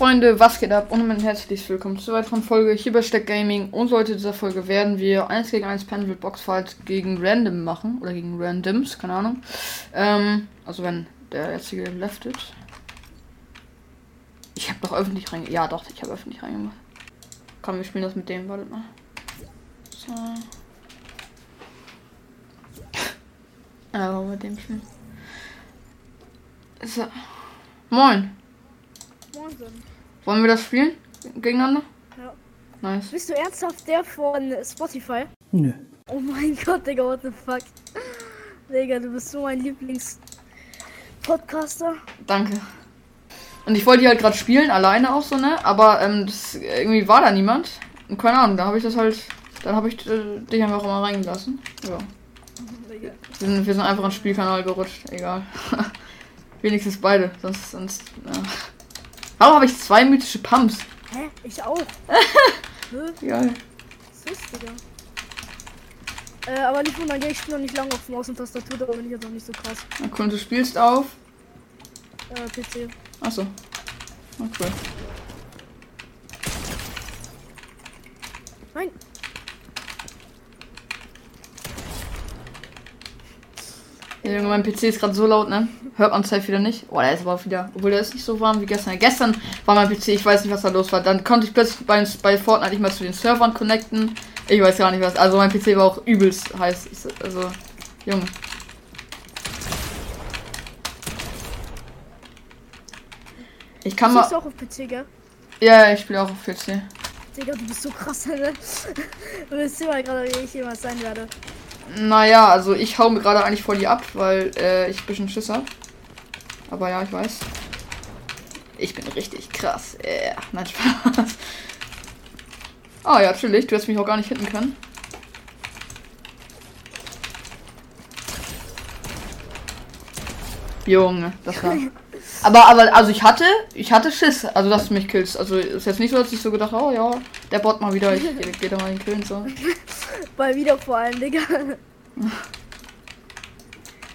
Freunde, was geht ab? Und ein herzliches Willkommen zu einer weiteren Folge hier bei Steck Gaming. Und heute dieser Folge werden wir 1 gegen 1 Panel Boxfight gegen Random machen. Oder gegen Randoms, keine Ahnung. Ähm, also wenn der jetzige leftet. Ich habe doch öffentlich reingemacht. Ja, doch, ich habe öffentlich reingemacht. Komm, wir spielen das mit dem, wartet mal. So. Ja, mit dem spielen. So. Moin. Moin. Wollen wir das spielen? Gegeneinander? Ja. Nice. Bist du ernsthaft der von Spotify? Nö. Oh mein Gott, Digga, what the fuck? Digga, du bist so mein Lieblings-Podcaster. Danke. Und ich wollte die halt gerade spielen, alleine auch so, ne? Aber ähm, das, irgendwie war da niemand. Und keine Ahnung, da habe ich das halt. Dann habe ich äh, dich einfach mal reingelassen. Ja. Digga. Wir sind, wir sind einfach ins Spielkanal gerutscht. Egal. Wenigstens beide. Sonst. sonst ja. Warum habe ich zwei mythische Pumps? Hä? Ich auch. Geil. Was ist, Digga? Äh, aber nicht wundern, ich spiele noch nicht lange auf Maus und Tastatur, da bin ich jetzt auch nicht so krass. Na cool, du spielst auf. Äh, PC. Achso. Na cool. Junge, mein PC ist gerade so laut, ne? Hört man safe wieder nicht. Oh, der ist aber wieder. Obwohl der ist nicht so warm wie gestern. Gestern war mein PC, ich weiß nicht, was da los war. Dann konnte ich plötzlich bei, bei Fortnite nicht mehr zu den Servern connecten. Ich weiß gar nicht was. Also mein PC war auch übelst heiß. Also, Junge. Ich kann mal. du auch auf PC, gell? Ja, ich spiele auch auf PC. Digga, du bist so krass, ne? Du bist immer gerade, wie ich jemals sein werde. Naja, also ich hau mir gerade eigentlich voll die ab, weil äh, ich ein bisschen Schiss hab. Aber ja, ich weiß. Ich bin richtig krass. Äh, nein, Spaß. Ah ja, natürlich. Du hättest mich auch gar nicht hitten können. Junge, das war. Aber, aber, also ich hatte, ich hatte Schiss, also dass du mich killst. Also ist jetzt nicht so, dass ich so gedacht, oh ja, der Bot mal wieder, ich geh, geh da mal den killen so. Bei wieder vor allem, Digga.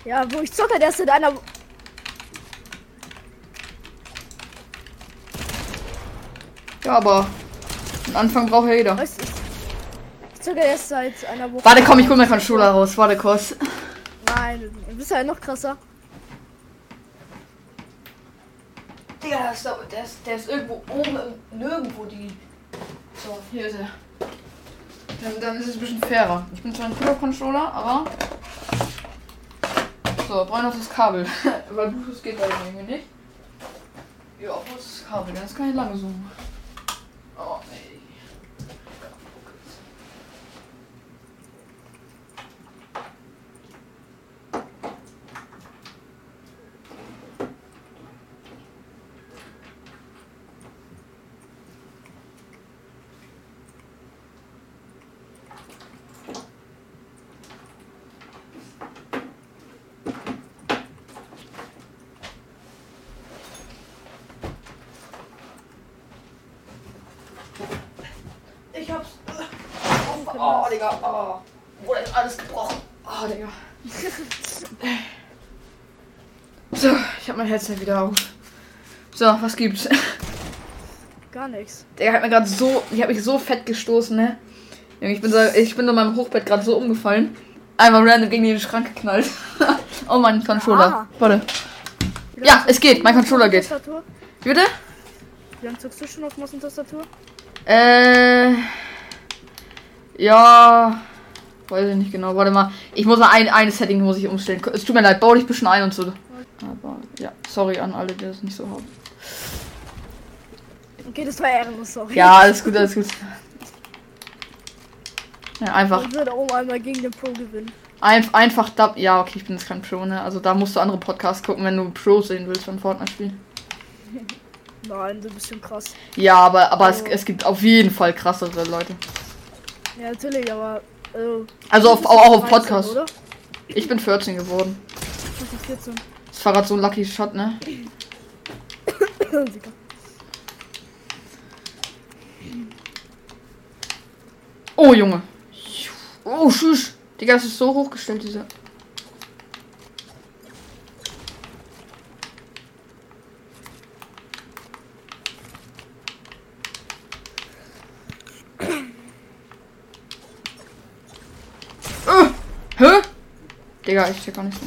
Ja, wo ich zocke, der ist in einer. Ja, aber am Anfang braucht ja jeder. Weißt du, ich zocke erst seit einer Woche. Warte, komm, ich hol meinen Controller raus. Warte kurz. Nein, du bist halt noch krasser. Digga, der ist, der ist, der ist irgendwo oben, nirgendwo die. So, hier ist er. Dann, dann ist es ein bisschen fairer. Ich bin zwar ein cooler Controller, aber. So, brauche noch das Kabel. Weil Bluetooth geht da irgendwie nicht. Ja, wo ist das Kabel? Das kann ich lange suchen. Oh, Digga. Oh. Wurde ist alles gebrochen. Oh, Digga. So, ich hab mein Headset wieder auf. So, was gibt's? Gar nichts. Der hat mir gerade so, ich habe mich so fett gestoßen, ne? Ich bin so, ich bin in meinem Hochbett gerade so umgefallen. Einmal random gegen den Schrank geknallt. oh mein Controller. Ah. Warte. Ja, es geht, mein Controller geht. Tastatur? Wie bitte? Wie lange zockst du schon auf Maus und Tastatur? Äh. Ja. Weiß ich nicht genau. Warte mal. Ich muss ein, eine Setting muss ich umstellen. Es tut mir leid, bau dich ein bisschen ein und so. Aber ja, sorry an alle, die das nicht so haben. Okay, das war ehrenlos, sorry. Ja, alles gut, alles gut. Ja, einfach, Ich würde auch einmal gegen den Pro gewinnen. ein, einfach da. Ja, okay, ich bin jetzt kein Pro, ne? Also da musst du andere Podcasts gucken, wenn du Pro sehen willst von Fortnite spielen. Nein, du bist schon krass. Ja, aber, aber es, Oh. es gibt auf jeden Fall krassere Leute. Ja, natürlich, aber. Also, Also auf, auch, auf 13, Podcast. Oder? Ich bin 14 geworden. Ich bin 14. Das war gerade so ein Lucky Shot, ne? Oh, Junge. Oh, tschüss. Digga, das ist so hochgestellt, diese. Hä? Digga, ich check gar nicht.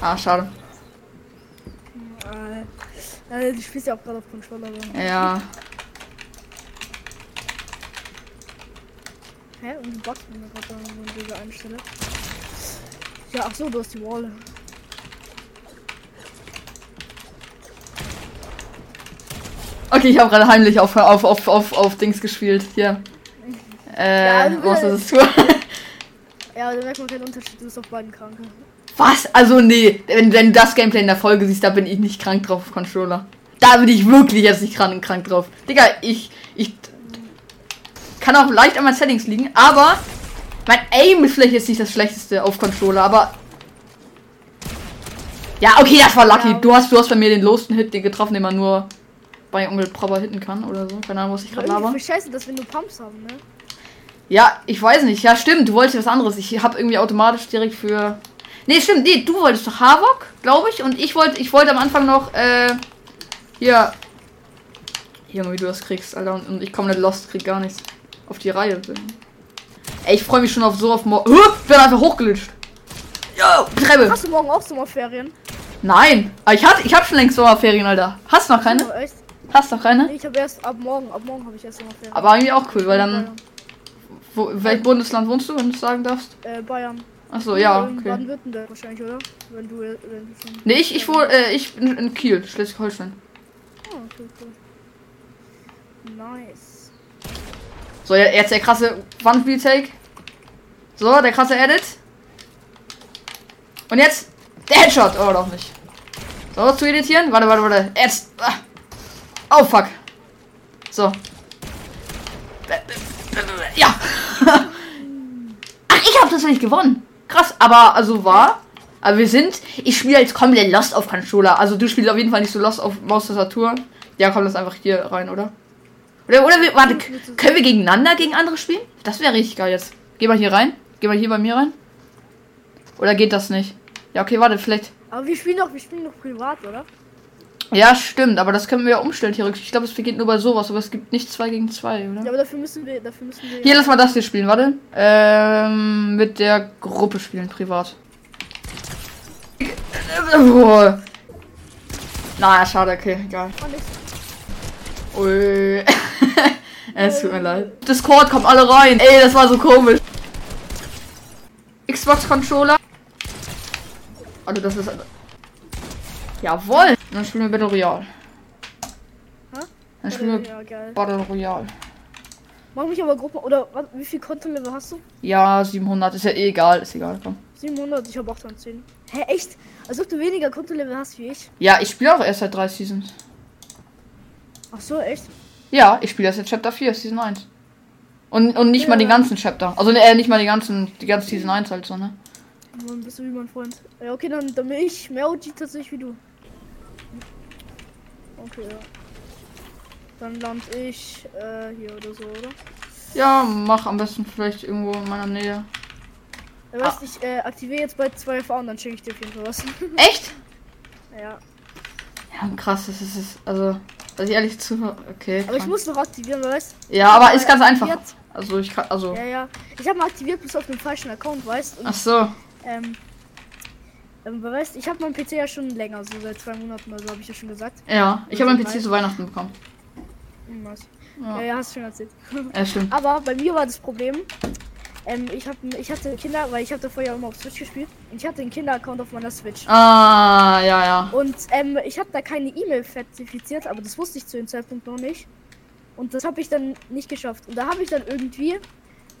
Ah, schade. Äh, äh, du spielst ja auch gerade auf Controller. Ja. Hä? Und du buggst mir gerade da, wenn ich diese einstelle. Ja, ach so, du hast die Wall. Okay, ich habe gerade heimlich auf, auf, auf, auf, auf Dings gespielt. Hier. Äh, Ja, du was ist das? Ja, da merkt man keinen Unterschied, du bist auf beiden Kranke. Was? Also nee, wenn, wenn du das Gameplay in der Folge siehst, da bin ich nicht krank drauf auf Controller. Da bin ich wirklich jetzt nicht krank, krank drauf. Digga, ich, ich kann auch leicht an meinen Settings liegen, aber mein Aim ist vielleicht jetzt nicht das schlechteste auf Controller, aber ja, okay, das war lucky. Ja. Du hast, du hast bei mir den losten Hit den getroffen, den man nur bei Onkel Proper hitten kann oder so. Keine Ahnung, was ich gerade laber. für scheiße, dass wir nur Pumps haben, ne? Ja, ich weiß nicht. Ja, stimmt, du wolltest was anderes. Ich habe irgendwie automatisch direkt für. Nee, stimmt, nee, du wolltest doch Havok, glaube ich. Und ich wollte, ich wollte am Anfang noch, äh, hier. Junge, wie du das kriegst, Alter. Und, und ich komme nicht lost, krieg gar nichts. Auf die Reihe. Ey, ich freue mich schon auf so auf morgen. Huh, ich bin einfach hochgelitscht. Yo, Treppe. Hast du morgen auch Sommerferien? Nein. Aber ich hatte, ich hab schon längst Sommerferien, Alter. Hast du noch keine? Hast du noch keine? Nee, ich habe erst ab morgen, ab morgen habe ich erst Sommerferien. Aber irgendwie auch cool, weil dann. Wo, welches Bundesland wohnst du, wenn du es sagen darfst? Äh, Bayern. Achso, ja, In okay. Baden-Württemberg wahrscheinlich, oder? Wenn du, wenn du schon. Nee, ich, ich, wohl, äh, ich bin in Kiel, Schleswig-Holstein. Oh, okay, cool. Nice. So, jetzt der krasse One-Take. So, der krasse Edit. Und jetzt der Headshot. Oh, doch nicht. So, zu editieren. Warte, warte, warte. Jetzt. Ah. Oh, fuck. So. Ja. Ach, ich habe tatsächlich gewonnen. Krass, aber also war. Aber wir sind. Ich spiele jetzt komplett Lost auf Controller. Also du spielst auf jeden Fall nicht so Lost auf Maustastatur. Ja, komm, das einfach hier rein, oder? Oder, oder wir, warte, können wir gegeneinander gegen andere spielen? Das wäre richtig geil jetzt. Geh mal hier rein. Geh mal hier bei mir rein. Oder geht das nicht? Ja, okay, warte, vielleicht. Aber wir spielen doch, wir spielen doch privat, oder? Ja, stimmt, aber das können wir ja umstellen theoretisch. Ich glaube, es geht nur bei sowas, aber es gibt nicht 2 gegen 2, Ja, oder? aber dafür müssen wir, dafür müssen wir. Hier, lass mal das hier spielen, warte. Ähm, mit der Gruppe spielen, privat. Oh. Na, schade, okay, egal. Ui. es tut mir leid. Discord kommt alle rein. Ey, das war so komisch. Xbox Controller. Also das ist. Jawohl. Dann spielen wir Battle Royale. Hä? Dann spielen wir Ja, geil. Battle Royale. Mach mich aber Gruppen. Oder was, wie viel Kontolevel hast du? Ja, 700 ist ja eh egal, ist egal. Komm. 700, ich habe 810. Hä, echt? Als ob du weniger Kontolevel hast wie ich. Ja, ich spiele auch erst seit drei Seasons. Ach so, echt? Ja, ich spiele erst seit Chapter 4, Season 1. Und, und nicht mal Ja. den ganzen Chapter. Also äh, nicht mal die ganzen, die ganze Season 1 halt so, ne? Dann bist du wie mein Freund. Ja, okay, dann, dann bin ich mehr OG tatsächlich wie du. Okay, ja. Dann land ich äh, hier oder so, oder? Ja, mach am besten vielleicht irgendwo in meiner Nähe. Ja, weißt, ich äh, aktiviere jetzt bei zwei FA und dann schicke ich dir auf jeden Fall was. Echt? ja. Ja, krass, das ist es. Also, also ehrlich zu. Okay. Aber ich krank. muss noch aktivieren, weißt ja, aber ist ganz einfach. aktiviert. Also ich kann. Also. Ja, ja. Ich habe mal aktiviert bis auf den falschen Account, weißt und Ach so. ähm, ähm, weißt, ich habe meinen PC ja schon länger, so seit zwei Monaten oder so, habe ich ja schon gesagt. Ja, ich habe meinen PC zu Weihnachten bekommen. Hm, was? Ja. Ja, hast du schon erzählt. Ja, stimmt. Aber bei mir war das Problem, ähm, ich, hab, ich hatte Kinder, weil ich habe davor ja immer auf Switch gespielt. Und ich hatte einen Kinder-Account auf meiner Switch. Ah, ja, ja. Und ähm, ich habe da keine E-Mail zertifiziert, aber das wusste ich zu dem Zeitpunkt noch nicht. Und das habe ich dann nicht geschafft. Und da habe ich dann irgendwie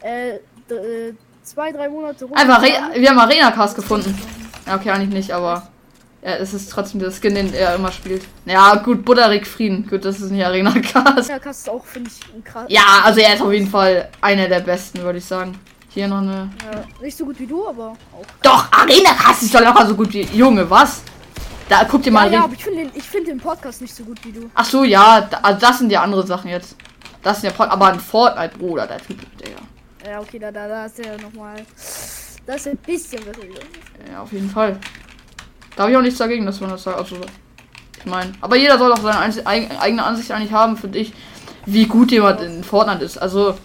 äh, äh, zwei, drei Monate rum. Einfach, Re wir haben Arena Cast gefunden. Ja, okay, eigentlich nicht, aber. Ja, es ist trotzdem der Skin, den er immer spielt. Ja, gut, Butterig Frieden. Gut, das ist nicht Arena Cast. Ja, Cast ist auch, finde ich, krass. Ja, also er ist auf jeden Fall einer der besten, würde ich sagen. Hier noch eine. Ja, nicht so gut wie du, aber auch. Doch, Arena Cast ist doch locker so gut wie. Junge, was? Da guck dir Ja, mal. ja, aber ich finde den, ich find den Podcast nicht so gut wie du. Ach so, ja, da, also das sind ja andere Sachen jetzt. Das sind ja Pod aber ein Fortnite, Bruder, der Typ, Digga. Ja, okay, da, da, da ist der nochmal. Das ist ein bisschen besser. wieder. Ja, auf jeden Fall. Da habe ich auch nichts dagegen, dass man das sagt. Also, Ich meine, aber jeder soll auch seine eigene Ansicht eigentlich haben, finde ich, wie gut jemand in Fortnite ist. Also,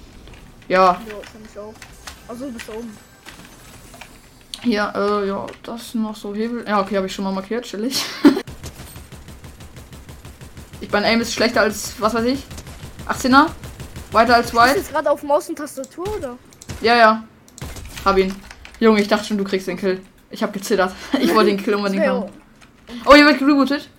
ja, Ja, kann ich auch. Also da oben. hier, äh, ja, das noch so Hebel. Ja, okay, habe ich schon mal markiert, chillig. ich mein Aim ist schlechter als, was weiß ich, 18er? Weiter als weit? jetzt gerade auf Maus und Tastatur oder? Ja, ja. Hab ihn. Junge, ich dachte schon, du kriegst den Kill. Ich hab gezittert. Ich wollte den Kill unbedingt haben. Oh, hier wird gerebootet.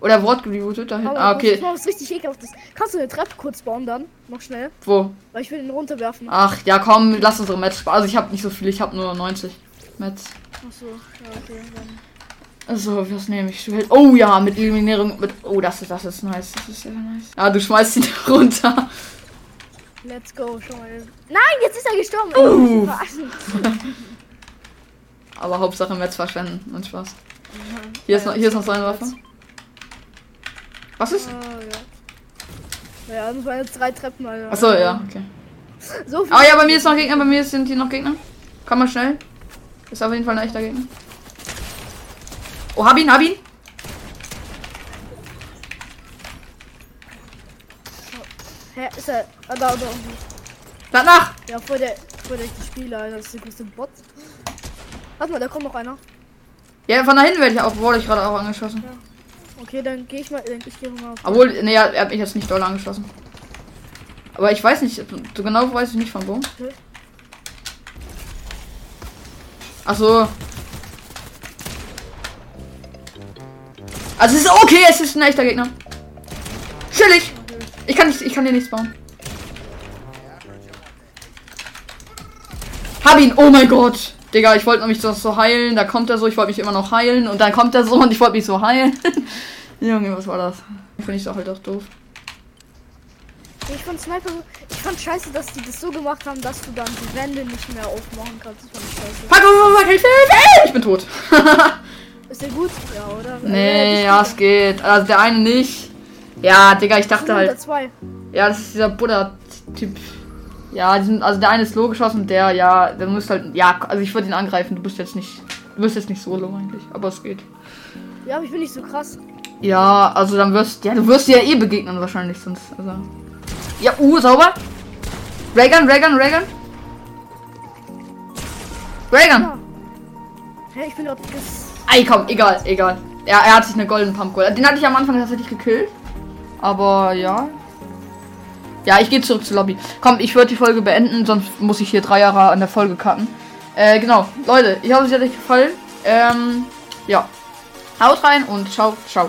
Oder Wort gerebootet. Da hinten. aber Ah, Das okay. ist mal was richtig ekelhaftes. Kannst du eine Treppe kurz bauen dann? Noch schnell. Wo? Weil ich will den runterwerfen. Ach, ja, komm, lass unsere Match. Also, ich habe nicht so viel. Ich habe nur 90 Mets. Achso, ja, okay. Dann. Also, was nehme ich? Oh ja, mit Eliminierung. Mit oh, das ist, das ist nice. Das ist sehr nice. Ah, du schmeißt ihn runter. Let's go, schon mal. Nein, jetzt ist er gestorben. Uh. Aber Hauptsache Mets verschwenden. Und Spaß. Hier ist noch, hier ist noch so eine Waffe. Was ist? Ah, ja. Ja, das waren jetzt drei Treppen, Alter. Achso, ja, okay. So viel. Ah ja, bei mir ist noch Gegner, bei mir sind hier noch Gegner. Kann man schnell. Ist auf jeden Fall ein echter Gegner. Oh, hab ihn, hab ihn. Hä, ist er. Ah, da, da unten. Lad nach! Ja, vor der, vor der Spieler. Das ist der größte Bot. Warte mal, da kommt noch einer. Ja, von da hinten werde ich auch, wurde ich gerade auch angeschossen. Okay, dann gehe ich mal. dann- Ich gehe mal auf. Obwohl, ne, ja, er hat mich jetzt nicht doll angeschossen. Aber ich weiß nicht, so genau weiß ich nicht von wo. Okay. Ach so. Also es ist okay, es ist ein echter Gegner. Chillig. Ich kann nicht, ich kann dir nichts bauen. Hab ihn, oh mein Gott. Digga, ich wollte mich so, so heilen, da kommt er so, ich wollte mich immer noch heilen und dann kommt er so und ich wollte mich so heilen. Junge, was war das? Finde ich doch halt auch doof. Ich fand Sniper. Ich fand scheiße, dass die das so gemacht haben, dass du dann die Wände nicht mehr aufmachen kannst. Das fand ich scheiße. Fuck, fuck, fuck, Hilfe, Hilfe! Ich bin tot. Ist der gut? Ja, oder? nee, ja, es geht. Also der eine nicht. Ja, Digga, ich dachte Halt. halt. Ja, das ist dieser Buddha-Typ. Ja, sind, also der eine ist low geschossen und der, ja, der muss halt. Ja, also ich würde ihn angreifen. Du bist jetzt nicht. Du bist jetzt nicht so low eigentlich, aber es geht. Ja, aber ich bin nicht so krass. Ja, also dann wirst ja, du wirst dir ja eh begegnen wahrscheinlich sonst. Also. Ja, uh, sauber. Reagan, Reagan, Reagan. Reagan. Ja. Hä, ich bin Ey, komm, egal, egal. Ja, er hat sich eine goldene Pumpgun. Den hatte ich am Anfang tatsächlich gekillt. Aber ja. Ja, ich gehe zurück zur Lobby. Komm, ich würde die Folge beenden, sonst muss ich hier drei Jahre an der Folge cutten. Äh, genau. Leute, ich hoffe, es hat euch gefallen. Ähm, ja. Haut rein und ciao, ciao.